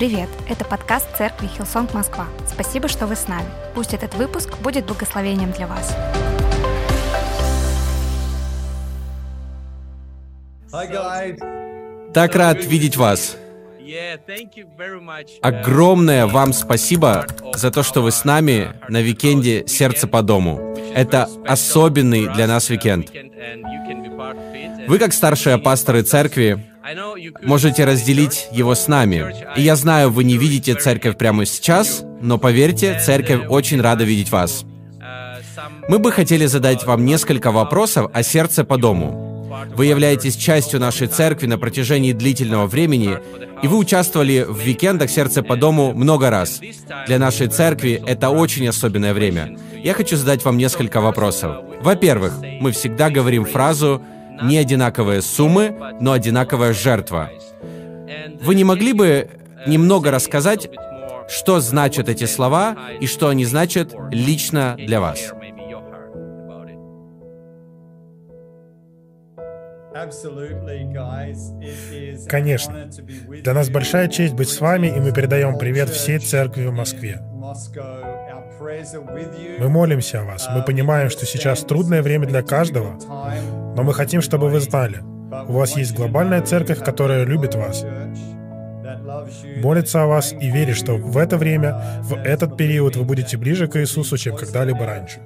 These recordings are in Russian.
Привет! Это подкаст церкви Hillsong Москва. Спасибо, что вы с нами. Пусть этот выпуск будет благословением для вас. Так рад видеть вас. Огромное вам спасибо за то, что вы с нами на викенде «Сердце по дому». Это особенный для нас викенд. Вы, как старшие пасторы церкви, можете разделить его с нами. И я знаю, вы не видите церковь прямо сейчас, но поверьте, церковь очень рада видеть вас. Мы бы хотели задать вам несколько вопросов о сердце по дому. Вы являетесь частью нашей церкви на протяжении длительного времени, и вы участвовали в викендах «Сердце по дому» много раз. Для нашей церкви это очень особенное время. Я хочу задать вам несколько вопросов. Во-первых, мы всегда говорим фразу «не одинаковые суммы, но одинаковая жертва». Вы не могли бы немного рассказать, что значат эти слова и что они значат лично для вас? Конечно. Для нас большая честь быть с вами, и мы передаем привет всей церкви в Москве. Мы молимся о вас. Мы понимаем, что сейчас трудное время для каждого, но мы хотим, чтобы вы знали, у вас есть глобальная церковь, которая любит вас, молится о вас и верит, что в это время, в этот период вы будете ближе к Иисусу, чем когда-либо раньше.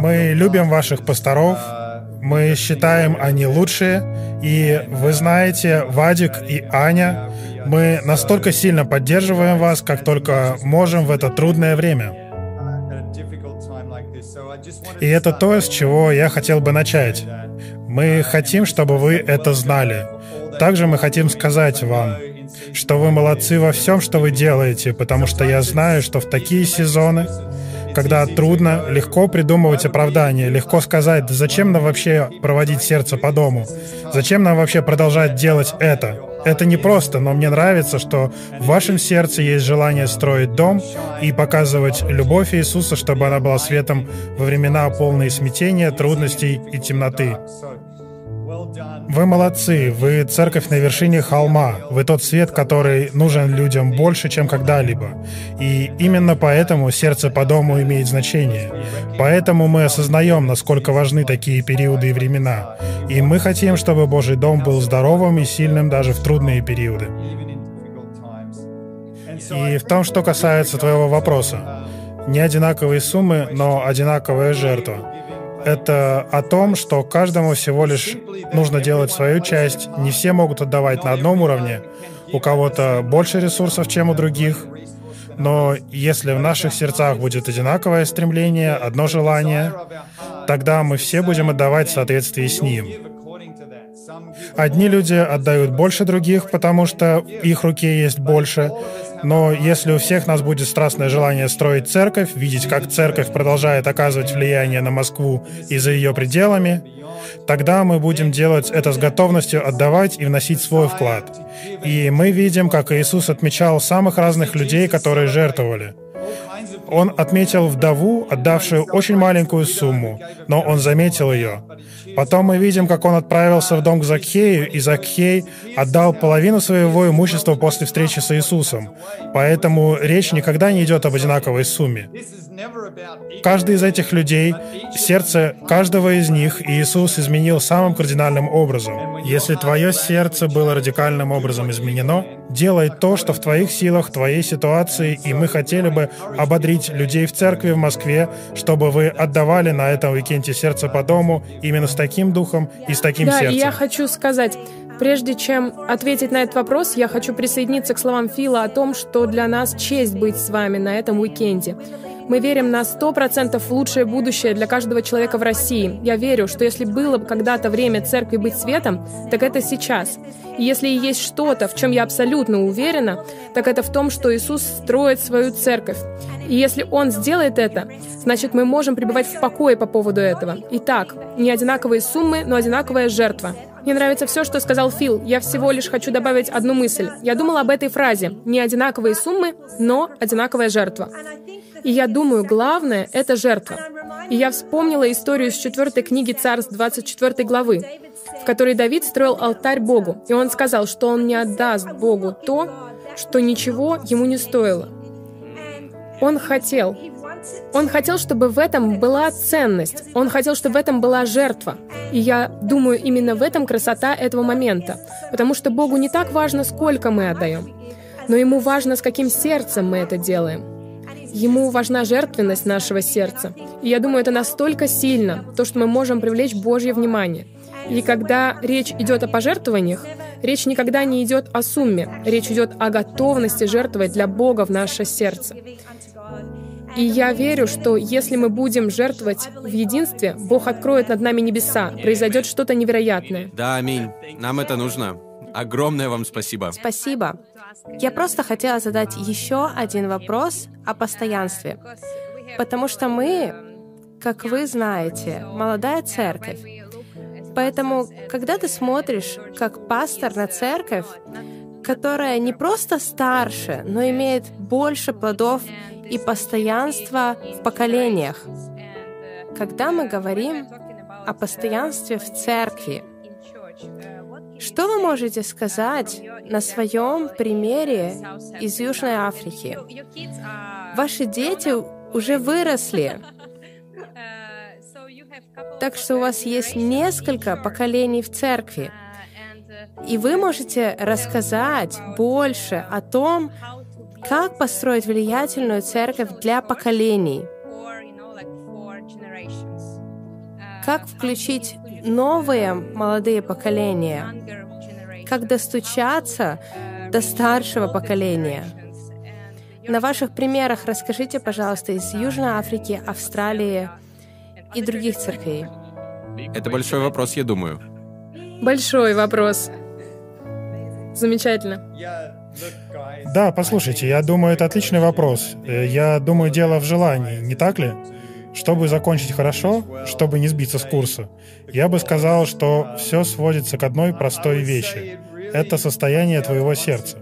Мы любим ваших пасторов, мы считаем, они лучшие, и вы знаете, Вадик и Аня, мы настолько сильно поддерживаем вас, как только можем в это трудное время. И это то, с чего я хотел бы начать. Мы хотим, чтобы вы это знали. Также мы хотим сказать вам, что вы молодцы во всем, что вы делаете, потому что я знаю, что в такие сезоны когда трудно, легко придумывать оправдания, легко сказать, да зачем нам вообще проводить сердце по дому? Зачем нам вообще продолжать делать это? Это не просто, но мне нравится, что в вашем сердце есть желание строить дом и показывать любовь Иисуса, чтобы она была светом во времена полные смятения, трудностей и темноты. Вы молодцы, вы церковь на вершине холма, вы тот свет, который нужен людям больше, чем когда-либо. И именно поэтому сердце по дому имеет значение. Поэтому мы осознаем, насколько важны такие периоды и времена. И мы хотим, чтобы Божий дом был здоровым и сильным даже в трудные периоды. И в том, что касается твоего вопроса, не одинаковые суммы, но одинаковая жертва это о том, что каждому всего лишь нужно делать свою часть. Не все могут отдавать на одном уровне. У кого-то больше ресурсов, чем у других. Но если в наших сердцах будет одинаковое стремление, одно желание, тогда мы все будем отдавать в соответствии с ним. Одни люди отдают больше других, потому что их руке есть больше, но если у всех нас будет страстное желание строить церковь, видеть, как церковь продолжает оказывать влияние на Москву и за ее пределами, тогда мы будем делать это с готовностью отдавать и вносить свой вклад. И мы видим, как Иисус отмечал самых разных людей, которые жертвовали. Он отметил вдову, отдавшую очень маленькую сумму, но он заметил ее. Потом мы видим, как он отправился в дом к Закхею, и Закхей отдал половину своего имущества после встречи с Иисусом. Поэтому речь никогда не идет об одинаковой сумме. Каждый из этих людей, сердце каждого из них Иисус изменил самым кардинальным образом. Если твое сердце было радикальным образом изменено, делай то, что в твоих силах, в твоей ситуации, и мы хотели бы ободрить людей в церкви в Москве, чтобы вы отдавали на этом уикенде сердце по дому именно с таким духом и с таким да, сердцем. Да, я хочу сказать, Прежде чем ответить на этот вопрос, я хочу присоединиться к словам Фила о том, что для нас честь быть с вами на этом уикенде. Мы верим на 100% в лучшее будущее для каждого человека в России. Я верю, что если было бы когда-то время церкви быть светом, так это сейчас. И если есть что-то, в чем я абсолютно уверена, так это в том, что Иисус строит свою церковь. И если Он сделает это, значит мы можем пребывать в покое по поводу этого. Итак, не одинаковые суммы, но одинаковая жертва. Мне нравится все, что сказал Фил. Я всего лишь хочу добавить одну мысль. Я думала об этой фразе. Не одинаковые суммы, но одинаковая жертва. И я думаю, главное — это жертва. И я вспомнила историю из четвертой книги Царств 24 главы, в которой Давид строил алтарь Богу, и он сказал, что он не отдаст Богу то, что ничего ему не стоило. Он хотел, он хотел, чтобы в этом была ценность. Он хотел, чтобы в этом была жертва. И я думаю, именно в этом красота этого момента. Потому что Богу не так важно, сколько мы отдаем, но Ему важно, с каким сердцем мы это делаем. Ему важна жертвенность нашего сердца. И я думаю, это настолько сильно, то, что мы можем привлечь Божье внимание. И когда речь идет о пожертвованиях, речь никогда не идет о сумме, речь идет о готовности жертвовать для Бога в наше сердце. И я верю, что если мы будем жертвовать в единстве, Бог откроет над нами небеса, произойдет что-то невероятное. Да, аминь. Нам это нужно. Огромное вам спасибо. Спасибо. Я просто хотела задать еще один вопрос о постоянстве. Потому что мы, как вы знаете, молодая церковь. Поэтому, когда ты смотришь как пастор на церковь, которая не просто старше, но имеет больше плодов и постоянства в поколениях. Когда мы говорим о постоянстве в церкви, что вы можете сказать на своем примере из Южной Африки? Ваши дети уже выросли, так что у вас есть несколько поколений в церкви. И вы можете рассказать больше о том, как построить влиятельную церковь для поколений. Как включить новые молодые поколения? Как достучаться до старшего поколения? На ваших примерах расскажите, пожалуйста, из Южной Африки, Австралии и других церквей. Это большой вопрос, я думаю. Большой вопрос. Замечательно. Да, послушайте, я думаю, это отличный вопрос. Э, я думаю, дело в желании, не так ли? Чтобы закончить хорошо, чтобы не сбиться с курса, я бы сказал, что все сводится к одной простой вещи. Это состояние твоего сердца.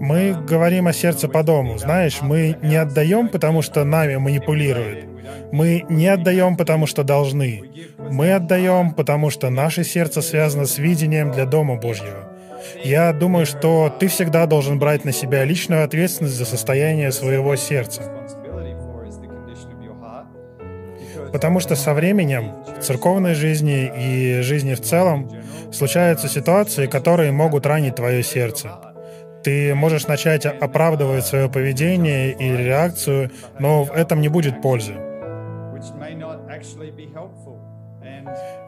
Мы говорим о сердце по дому. Знаешь, мы не отдаем, потому что нами манипулируют. Мы не отдаем, потому что должны. Мы отдаем, потому что наше сердце связано с видением для Дома Божьего. Я думаю, что ты всегда должен брать на себя личную ответственность за состояние своего сердца. Потому что со временем в церковной жизни и жизни в целом случаются ситуации, которые могут ранить твое сердце. Ты можешь начать оправдывать свое поведение или реакцию, но в этом не будет пользы.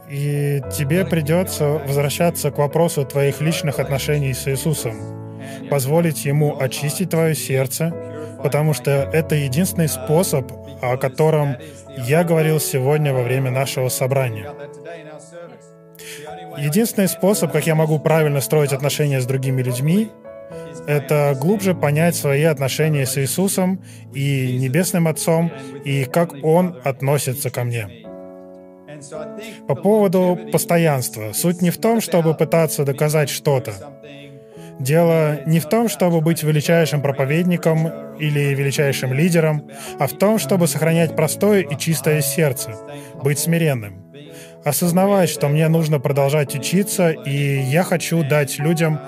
И тебе придется возвращаться к вопросу твоих личных отношений с Иисусом, позволить Ему очистить твое сердце, потому что это единственный способ, о котором я говорил сегодня во время нашего собрания. Единственный способ, как я могу правильно строить отношения с другими людьми, это глубже понять свои отношения с Иисусом и Небесным Отцом, и как Он относится ко мне. По поводу постоянства. Суть не в том, чтобы пытаться доказать что-то. Дело не в том, чтобы быть величайшим проповедником или величайшим лидером, а в том, чтобы сохранять простое и чистое сердце, быть смиренным. Осознавать, что мне нужно продолжать учиться, и я хочу дать людям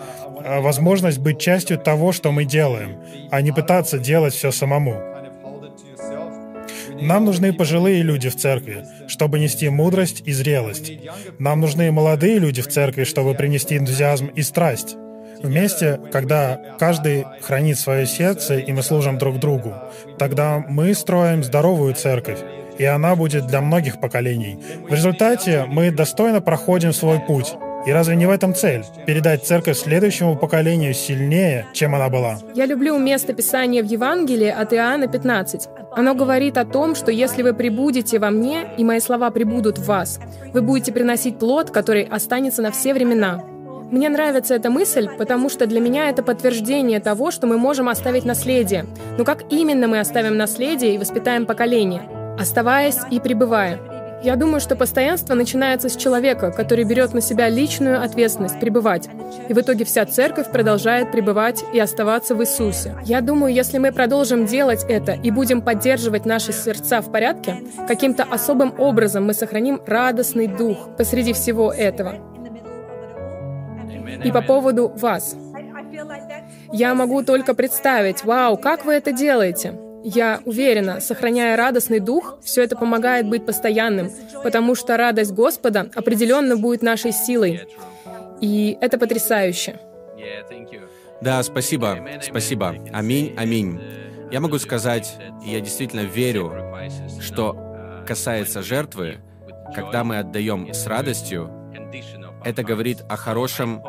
э, возможность быть частью того, что мы делаем, а не пытаться делать все самому. Нам нужны пожилые люди в церкви, чтобы нести мудрость и зрелость. Нам нужны молодые люди в церкви, чтобы принести энтузиазм и страсть. Вместе, когда каждый хранит свое сердце, и мы служим друг другу, тогда мы строим здоровую церковь, и она будет для многих поколений. В результате мы достойно проходим свой путь, и разве не в этом цель? Передать церковь следующему поколению сильнее, чем она была. Я люблю место Писания в Евангелии от Иоанна 15. Оно говорит о том, что если вы прибудете во мне, и мои слова прибудут в вас, вы будете приносить плод, который останется на все времена. Мне нравится эта мысль, потому что для меня это подтверждение того, что мы можем оставить наследие. Но как именно мы оставим наследие и воспитаем поколение? Оставаясь и пребывая. Я думаю, что постоянство начинается с человека, который берет на себя личную ответственность пребывать. И в итоге вся церковь продолжает пребывать и оставаться в Иисусе. Я думаю, если мы продолжим делать это и будем поддерживать наши сердца в порядке, каким-то особым образом мы сохраним радостный дух посреди всего этого. И по поводу вас. Я могу только представить, вау, как вы это делаете? Я уверена, сохраняя радостный дух, все это помогает быть постоянным, потому что радость Господа определенно будет нашей силой. И это потрясающе. Да, спасибо, спасибо. Аминь, аминь. Я могу сказать, я действительно верю, что касается жертвы, когда мы отдаем с радостью, это говорит о хорошем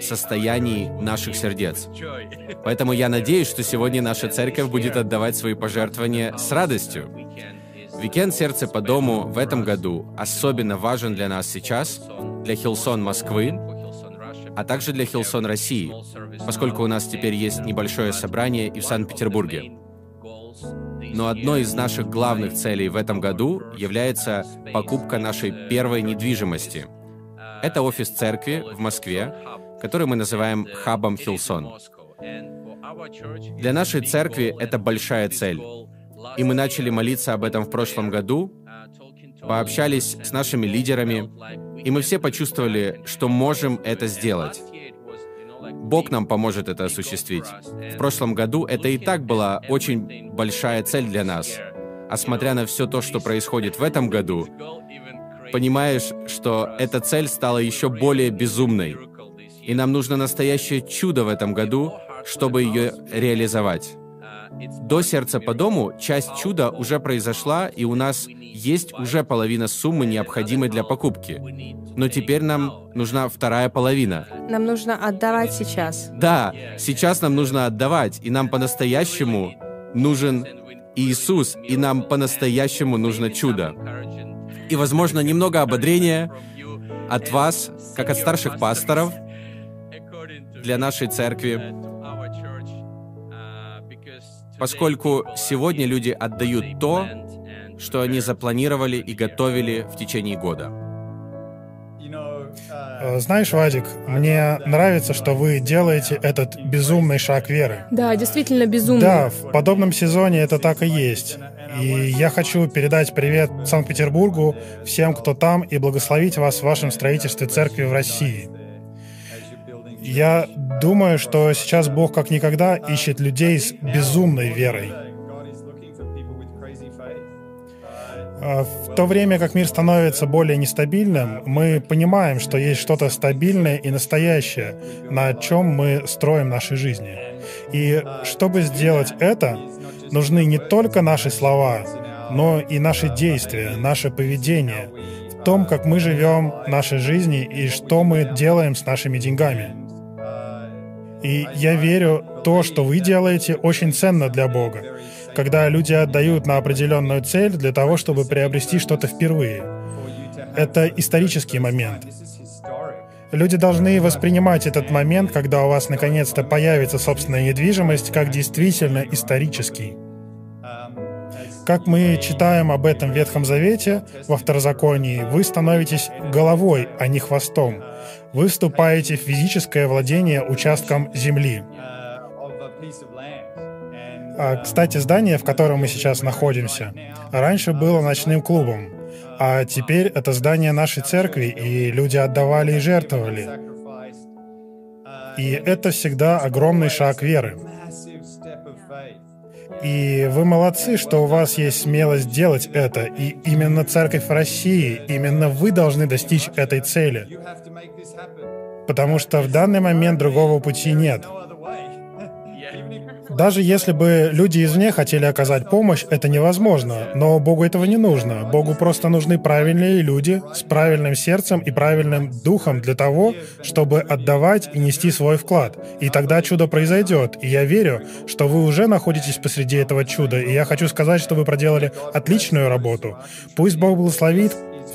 состоянии наших сердец. Поэтому я надеюсь, что сегодня наша церковь будет отдавать свои пожертвования с радостью. Викенд «Сердце по дому» в этом году особенно важен для нас сейчас, для Hillsong Москвы, а также для Hillsong России, поскольку у нас теперь есть небольшое собрание и в Санкт-Петербурге. Но одной из наших главных целей в этом году является покупка нашей первой недвижимости. Это офис церкви в Москве, который мы называем хабом Хилсон. Для нашей церкви это большая цель. И мы начали молиться об этом в прошлом году, пообщались с нашими лидерами, и мы все почувствовали, что можем это сделать. Бог нам поможет это осуществить. В прошлом году это и так была очень большая цель для нас. А смотря на все то, что происходит в этом году, понимаешь, что эта цель стала еще более безумной. И нам нужно настоящее чудо в этом году, чтобы ее реализовать. До сердца по дому часть чуда уже произошла, и у нас есть уже половина суммы, необходимой для покупки. Но теперь нам нужна вторая половина. Нам нужно отдавать сейчас. Да, сейчас нам нужно отдавать, и нам по-настоящему нужен Иисус, и нам по-настоящему нужно чудо. И, возможно, немного ободрения от вас, как от старших пасторов, для нашей церкви, поскольку сегодня люди отдают то, что они запланировали и готовили в течение года. Э, знаешь, Вадик, мне нравится, что вы делаете этот безумный шаг веры. Да, действительно безумный. Да, в подобном сезоне это так и есть. И я хочу передать привет Санкт-Петербургу, всем, кто там, и благословить вас в вашем строительстве церкви в России. Я думаю, что сейчас Бог как никогда ищет людей с безумной верой. А, в то время как мир становится более нестабильным, мы понимаем, что есть что-то стабильное и настоящее, на чем мы строим наши жизни. И чтобы сделать это, нужны не только наши слова, но и наши действия, наше поведение, в том, как мы живем нашей жизни и что мы делаем с нашими деньгами. И я верю, то, что вы делаете, очень ценно для Бога. Когда люди отдают на определенную цель для того, чтобы приобрести что-то впервые. Это исторический момент. Люди должны воспринимать этот момент, когда у вас наконец-то появится собственная недвижимость, как действительно исторический. Как мы читаем об этом в Ветхом Завете, во Второзаконии, вы становитесь головой, а не хвостом. Вы вступаете в физическое владение участком земли. А, кстати, здание, в котором мы сейчас находимся, раньше было ночным клубом, а теперь это здание нашей церкви, и люди отдавали и жертвовали. И это всегда огромный шаг веры. И вы молодцы, что у вас есть смелость делать это. И именно церковь России, именно вы должны достичь этой цели. Потому что в данный момент другого пути нет. Даже если бы люди извне хотели оказать помощь, это невозможно. Но Богу этого не нужно. Богу просто нужны правильные люди с правильным сердцем и правильным духом для того, чтобы отдавать и нести свой вклад. И тогда чудо произойдет. И я верю, что вы уже находитесь посреди этого чуда. И я хочу сказать, что вы проделали отличную работу. Пусть Бог благословит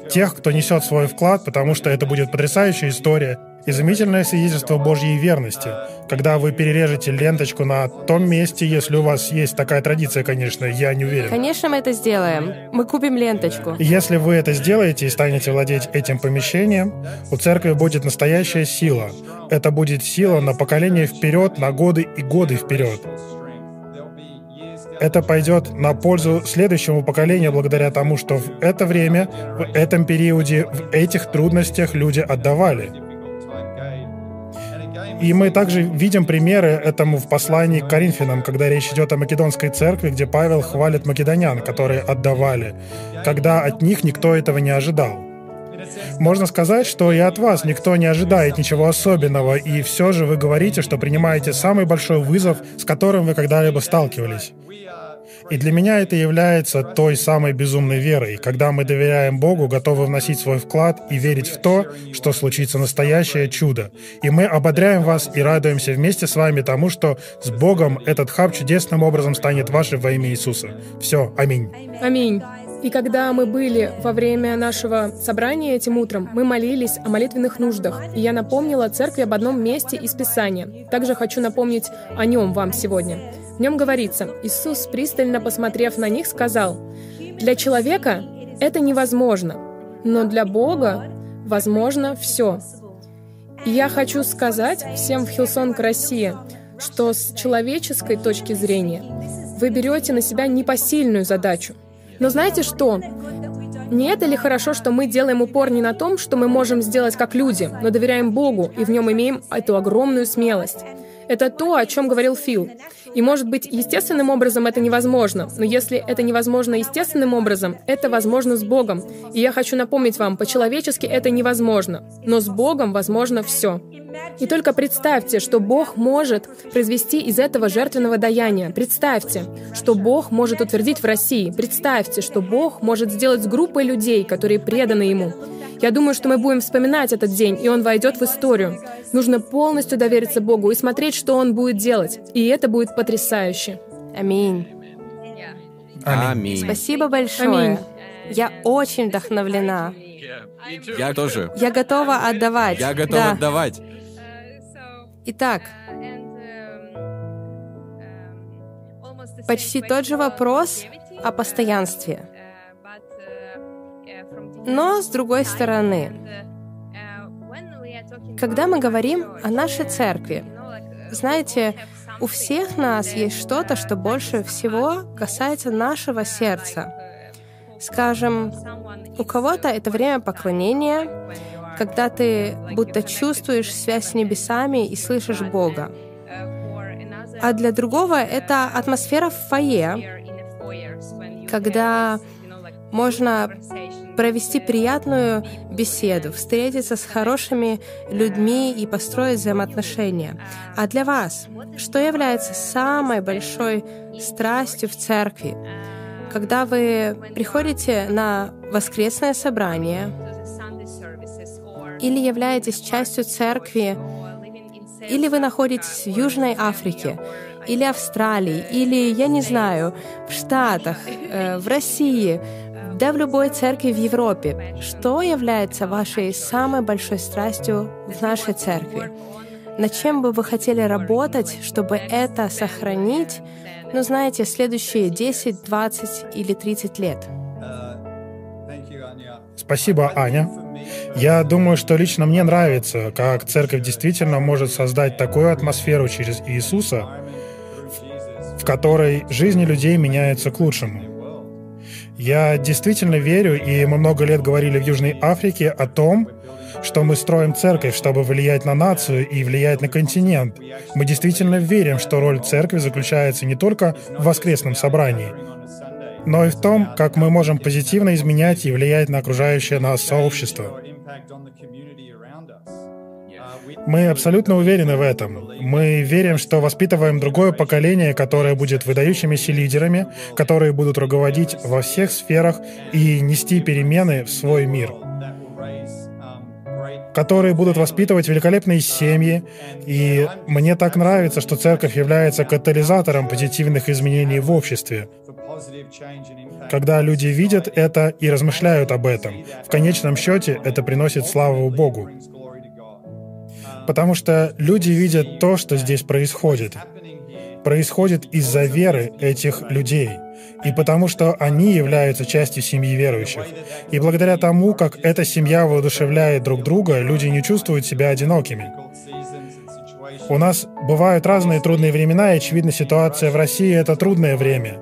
тех, кто несет свой вклад, потому что это будет потрясающая история. Изумительное свидетельство Божьей верности, когда вы перережете ленточку на том месте, если у вас есть такая традиция, конечно, я не уверен. Конечно, мы это сделаем. Мы купим ленточку. Если вы это сделаете и станете владеть этим помещением, у церкви будет настоящая сила. Это будет сила на поколение вперед, на годы и годы вперед. Это пойдет на пользу следующему поколению благодаря тому, что в это время, в этом периоде, в этих трудностях люди отдавали. И мы также видим примеры этому в послании к Коринфянам, когда речь идет о Македонской церкви, где Павел хвалит македонян, которые отдавали, когда от них никто этого не ожидал. Можно сказать, что и от вас никто не ожидает ничего особенного, и все же вы говорите, что принимаете самый большой вызов, с которым вы когда-либо сталкивались. И для меня это является той самой безумной верой, когда мы доверяем Богу, готовы вносить свой вклад и верить в то, что случится настоящее чудо. И мы ободряем вас и радуемся вместе с вами тому, что с Богом этот хаб чудесным образом станет вашим во имя Иисуса. Все, аминь. Аминь. И когда мы были во время нашего собрания этим утром, мы молились о молитвенных нуждах. И я напомнила церкви об одном месте из Писания. Также хочу напомнить о нем вам сегодня. В нем говорится, Иисус, пристально посмотрев на них, сказал, «Для человека это невозможно, но для Бога возможно все». И я хочу сказать всем в Hillsong России, что с человеческой точки зрения вы берете на себя непосильную задачу. Но знаете что? Не это ли хорошо, что мы делаем упор не на том, что мы можем сделать как люди, но доверяем Богу и в нем имеем эту огромную смелость? Это то, о чем говорил Фил. И, может быть, естественным образом это невозможно, но если это невозможно естественным образом, это возможно с Богом. И я хочу напомнить вам, по-человечески это невозможно, но с Богом возможно все. И только представьте, что Бог может произвести из этого жертвенного даяния. Представьте, что Бог может утвердить в России. Представьте, что Бог может сделать с группой людей, которые преданы Ему. Я думаю, что мы будем вспоминать этот день, и он войдет в историю. Нужно полностью довериться Богу и смотреть, что Он будет делать. И это будет потрясающе. Аминь. Аминь. Спасибо большое. Аминь. Я очень вдохновлена. Я тоже. Я готова отдавать. Я готов Да. отдавать. Итак, почти тот же вопрос о постоянстве. Но с другой стороны, когда мы говорим о нашей церкви, знаете, у всех нас есть что-то, что больше всего касается нашего сердца. Скажем, у кого-то это время поклонения, когда ты будто чувствуешь связь с небесами и слышишь Бога. А для другого это атмосфера в фойе, когда можно провести приятную беседу, встретиться с хорошими людьми и построить взаимоотношения. А для вас, что является самой большой страстью в церкви? Когда вы приходите на воскресное собрание или являетесь частью церкви, или вы находитесь в Южной Африке, или Австралии, или, я не знаю, в Штатах, э, в России, да в любой церкви в Европе. Что является вашей самой большой страстью в нашей церкви? Над чем бы вы хотели работать, чтобы это сохранить, ну, знаете, следующие 10, 20 или 30 лет? Спасибо, Аня. Я думаю, что лично мне нравится, как церковь действительно может создать такую атмосферу через Иисуса, в которой жизни людей меняются к лучшему. Я действительно верю, и мы много лет говорили в Южной Африке о том, что мы строим церковь, чтобы влиять на нацию и влиять на континент. Мы действительно верим, что роль церкви заключается не только в воскресном собрании, но и в том, как мы можем позитивно изменять и влиять на окружающее нас сообщество. Мы абсолютно уверены в этом. Мы верим, что воспитываем другое поколение, которое будет выдающимися лидерами, которые будут руководить во всех сферах и нести перемены в свой мир которые будут воспитывать великолепные семьи. И мне так нравится, что церковь является катализатором позитивных изменений в обществе. Когда люди видят это и размышляют об этом, в конечном счете это приносит славу Богу. Потому что люди видят то, что здесь происходит. Происходит из-за веры этих людей. И потому что они являются частью семьи верующих. И благодаря тому, как эта семья воодушевляет друг друга, люди не чувствуют себя одинокими. У нас бывают разные трудные времена, и, очевидно, ситуация в России — это трудное время.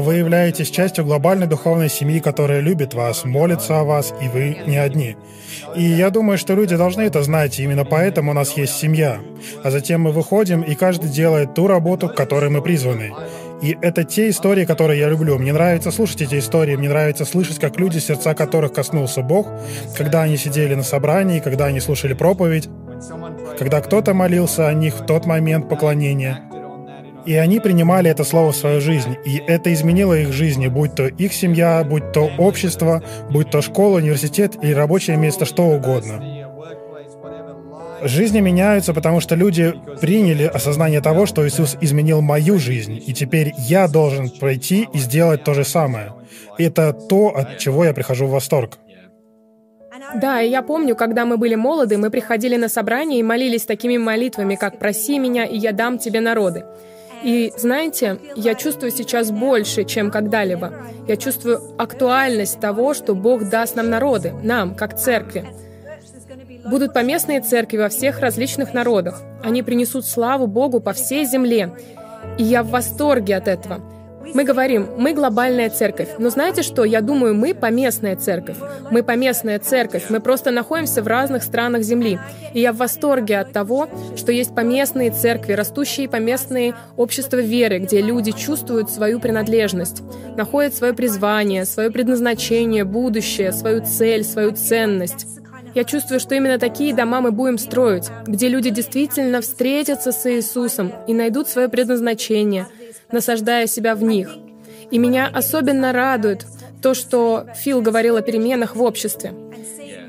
Вы являетесь частью глобальной духовной семьи, которая любит вас, молится о вас, и вы не одни. И я думаю, что люди должны это знать, и именно поэтому у нас есть семья. А затем мы выходим, и каждый делает ту работу, к которой мы призваны. И это те истории, которые я люблю. Мне нравится слушать эти истории, мне нравится слышать, как люди, сердца которых коснулся Бог, когда они сидели на собрании, когда они слушали проповедь, когда кто-то молился о них в тот момент поклонения. И они принимали это слово в свою жизнь, и это изменило их жизни, будь то их семья, будь то общество, будь то школа, университет или рабочее место, что угодно. Жизни меняются, потому что люди приняли осознание того, что Иисус изменил мою жизнь, и теперь я должен пройти и сделать то же самое. Это то, от чего я прихожу в восторг. Да, и я помню, когда мы были молоды, мы приходили на собрание и молились такими молитвами, как «Проси меня, и я дам тебе народы». И знаете, я чувствую сейчас больше, чем когда-либо. Я чувствую актуальность того, что Бог даст нам народы, нам, как церкви. Будут поместные церкви во всех различных народах. Они принесут славу Богу по всей земле. И я в восторге от этого. Мы говорим, мы глобальная церковь. Но знаете что? Я думаю, мы поместная церковь. Мы поместная церковь. Мы просто находимся в разных странах Земли. И я в восторге от того, что есть поместные церкви, растущие поместные общества веры, где люди чувствуют свою принадлежность, находят свое призвание, свое предназначение, будущее, свою цель, свою ценность. Я чувствую, что именно такие дома мы будем строить, где люди действительно встретятся с Иисусом и найдут свое предназначение – насаждая себя в них. И меня особенно радует то, что Фил говорил о переменах в обществе.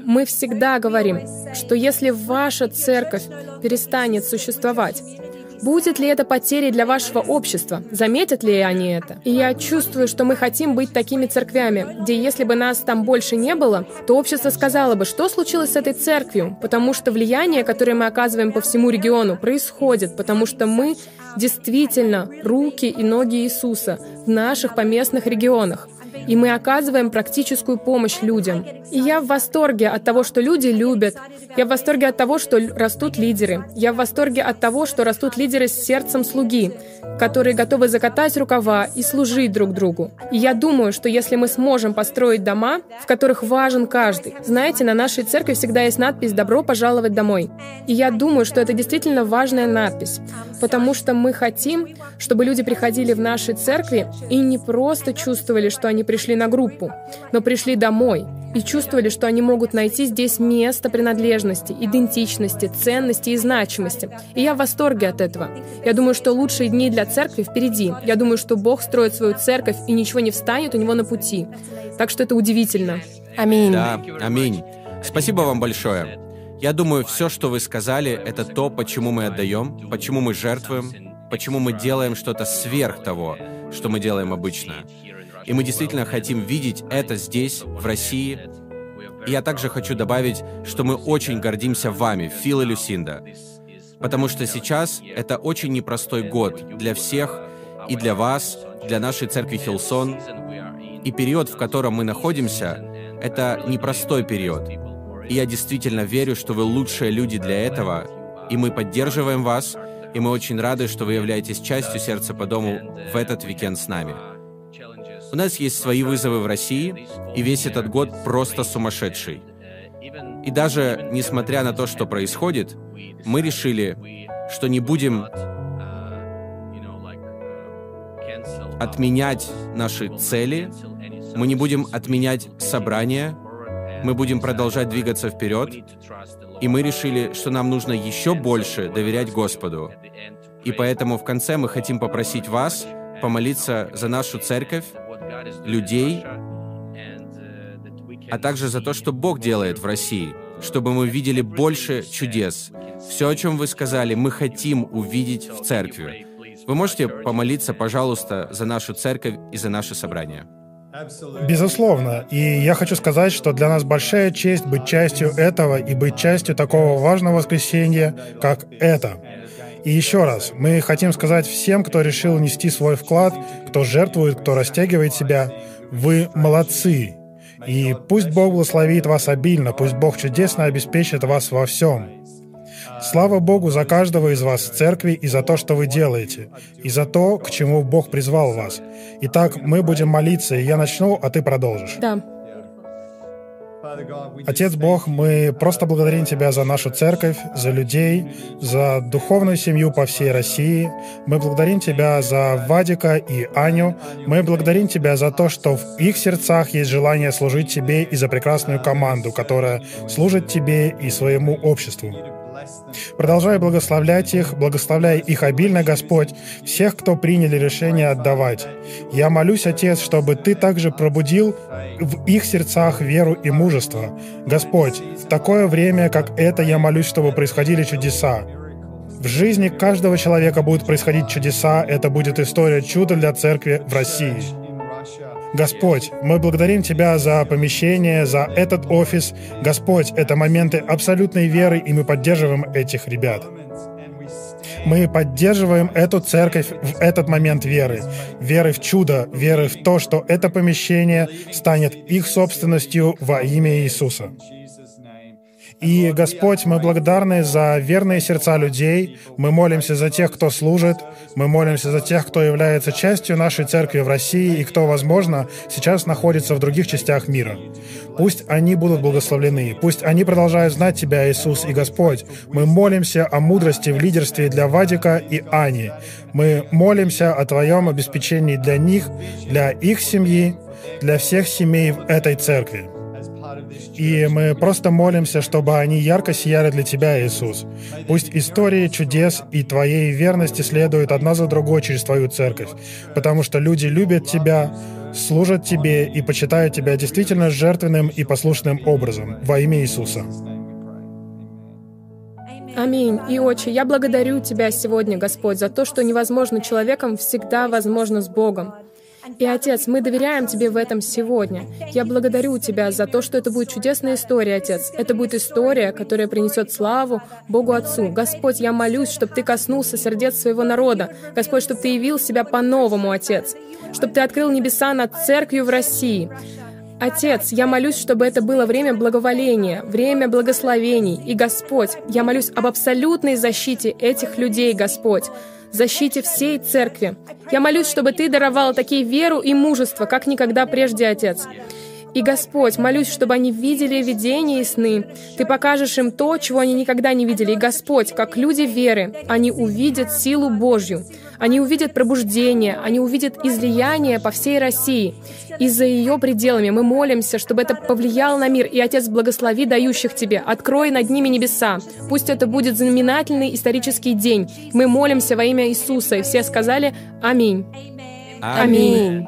Мы всегда говорим, что если ваша церковь перестанет существовать, Будет ли это потерей для вашего общества? Заметят ли они это? И я чувствую, что мы хотим быть такими церквями, где если бы нас там больше не было, то общество сказало бы, что случилось с этой церковью, потому что влияние, которое мы оказываем по всему региону, происходит, потому что мы действительно руки и ноги Иисуса в наших поместных регионах и мы оказываем практическую помощь людям. И я в восторге от того, что люди любят. Я в восторге от того, что растут лидеры. Я в восторге от того, что растут лидеры с сердцем слуги, которые готовы закатать рукава и служить друг другу. И я думаю, что если мы сможем построить дома, в которых важен каждый. Знаете, на нашей церкви всегда есть надпись «Добро пожаловать домой». И я думаю, что это действительно важная надпись, потому что мы хотим, чтобы люди приходили в наши церкви и не просто чувствовали, что они пришли на группу, но пришли домой и чувствовали, что они могут найти здесь место принадлежности, идентичности, ценности и значимости. И я в восторге от этого. Я думаю, что лучшие дни для церкви впереди. Я думаю, что Бог строит свою церковь, и ничего не встанет у него на пути. Так что это удивительно. Аминь. Да, аминь. Спасибо вам большое. Я думаю, все, что вы сказали, это то, почему мы отдаем, почему мы жертвуем, почему мы делаем что-то сверх того, что мы делаем обычно. И мы действительно хотим видеть это здесь, в России. И я также хочу добавить, что мы очень гордимся вами, Фил и Люсинда. Потому что сейчас это очень непростой год для всех, и для вас, для нашей церкви Хилсон. И период, в котором мы находимся, это непростой период. И я действительно верю, что вы лучшие люди для этого, и мы поддерживаем вас, и мы очень рады, что вы являетесь частью сердца по дому в этот уикенд с нами. У нас есть свои вызовы в России, и весь этот год просто сумасшедший. И даже несмотря на то, что происходит, мы решили, что не будем отменять наши цели, мы не будем отменять собрания, мы будем продолжать двигаться вперед, и мы решили, что нам нужно еще больше доверять Господу. И поэтому в конце мы хотим попросить вас помолиться за нашу церковь, людей, а также за то, что Бог делает в России, чтобы мы видели больше чудес. Все, о чем вы сказали, мы хотим увидеть в церкви. Вы можете помолиться, пожалуйста, за нашу церковь и за наше собрание? Безусловно. И я хочу сказать, что для нас большая честь быть частью этого и быть частью такого важного воскресенья, как это. И еще раз, мы хотим сказать всем, кто решил нести свой вклад, кто жертвует, кто растягивает себя, вы молодцы. И пусть Бог благословит вас обильно, пусть Бог чудесно обеспечит вас во всем. Слава Богу за каждого из вас в церкви и за то, что вы делаете, и за то, к чему Бог призвал вас. Итак, мы будем молиться, и я начну, а ты продолжишь. Да. Отец Бог, мы просто благодарим Тебя за нашу церковь, за людей, за духовную семью по всей России. Мы благодарим Тебя за Вадика и Аню. Мы благодарим Тебя за то, что в их сердцах есть желание служить Тебе и за прекрасную команду, которая служит Тебе и своему обществу. Продолжай благословлять их, благословляй их обильно, Господь, всех, кто приняли решение отдавать. Я молюсь, Отец, чтобы Ты также пробудил в их сердцах веру и мужество. Господь, в такое время, как это, я молюсь, чтобы происходили чудеса. В жизни каждого человека будут происходить чудеса. Это будет история чуда для церкви в России. Господь, мы благодарим Тебя за помещение, за этот офис. Господь, это моменты абсолютной веры, и мы поддерживаем этих ребят. Мы поддерживаем эту церковь в этот момент веры. Веры в чудо, веры в то, что это помещение станет их собственностью во имя Иисуса. И, Господь, мы благодарны за верные сердца людей. Мы молимся за тех, кто служит. Мы молимся за тех, кто является частью нашей церкви в России и кто, возможно, сейчас находится в других частях мира. Пусть они будут благословлены. Пусть они продолжают знать Тебя, Иисус и Господь. Мы молимся о мудрости в лидерстве для Вадика и Ани. Мы молимся о Твоем обеспечении для них, для их семьи, для всех семей в этой церкви. И мы просто молимся, чтобы они ярко сияли для Тебя, Иисус. Пусть истории чудес и Твоей верности следуют одна за другой через Твою церковь, потому что люди любят Тебя, служат Тебе и почитают Тебя действительно жертвенным и послушным образом во имя Иисуса. Аминь. И, Отче, я благодарю Тебя сегодня, Господь, за то, что невозможно человеком всегда возможно с Богом. И, Отец, мы доверяем Тебе в этом сегодня. Я благодарю Тебя за то, что это будет чудесная история, Отец. Это будет история, которая принесет славу Богу Отцу. Господь, я молюсь, чтобы Ты коснулся сердец своего народа. Господь, чтобы Ты явил себя по-новому, Отец. Чтобы Ты открыл небеса над церковью в России. Отец, я молюсь, чтобы это было время благоволения, время благословений. И, Господь, я молюсь об абсолютной защите этих людей, Господь защите всей церкви. Я молюсь, чтобы Ты даровал такие веру и мужество, как никогда прежде, Отец. И, Господь, молюсь, чтобы они видели видения и сны. Ты покажешь им то, чего они никогда не видели. И, Господь, как люди веры, они увидят силу Божью. Они увидят пробуждение, они увидят излияние по всей России. И за ее пределами мы молимся, чтобы это повлияло на мир. И, Отец, благослови дающих Тебе. Открой над ними небеса. Пусть это будет знаменательный исторический день. Мы молимся во имя Иисуса. И все сказали «Аминь». Аминь.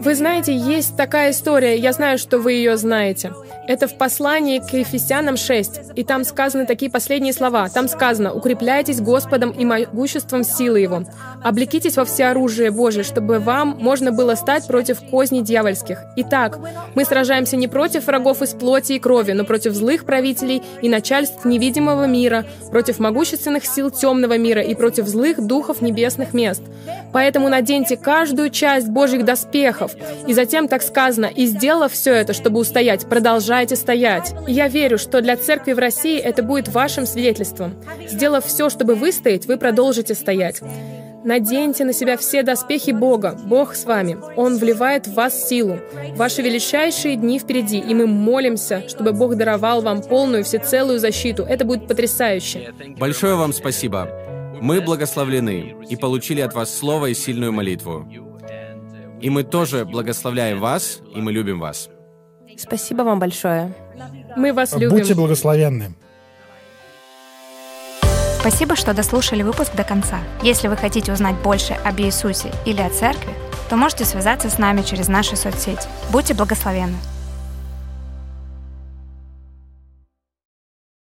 Вы знаете, есть такая история, я знаю, что вы ее знаете. Это в послании к Ефесянам 6, и там сказаны такие последние слова. Там сказано «Укрепляйтесь Господом и могуществом силы Его. Облекитесь во всеоружие Божие, чтобы вам можно было стать против козней дьявольских. Итак, мы сражаемся не против врагов из плоти и крови, но против злых правителей и начальств невидимого мира, против могущественных сил темного мира и против злых духов небесных мест. Поэтому наденьте каждую часть Божьих доспехов, и затем так сказано, и сделав все это, чтобы устоять, продолжайте стоять. И я верю, что для церкви в России это будет вашим свидетельством. Сделав все, чтобы выстоять, вы продолжите стоять. Наденьте на себя все доспехи Бога. Бог с вами. Он вливает в вас силу. Ваши величайшие дни впереди, и мы молимся, чтобы Бог даровал вам полную всецелую защиту. Это будет потрясающе. Большое вам спасибо. Мы благословлены и получили от вас слово и сильную молитву. И мы тоже благословляем вас, и мы любим вас. Спасибо вам большое. Мы вас любим. Будьте благословенны. Спасибо, что дослушали выпуск до конца. Если вы хотите узнать больше об Иисусе или о церкви, то можете связаться с нами через наши соцсети. Будьте благословенны!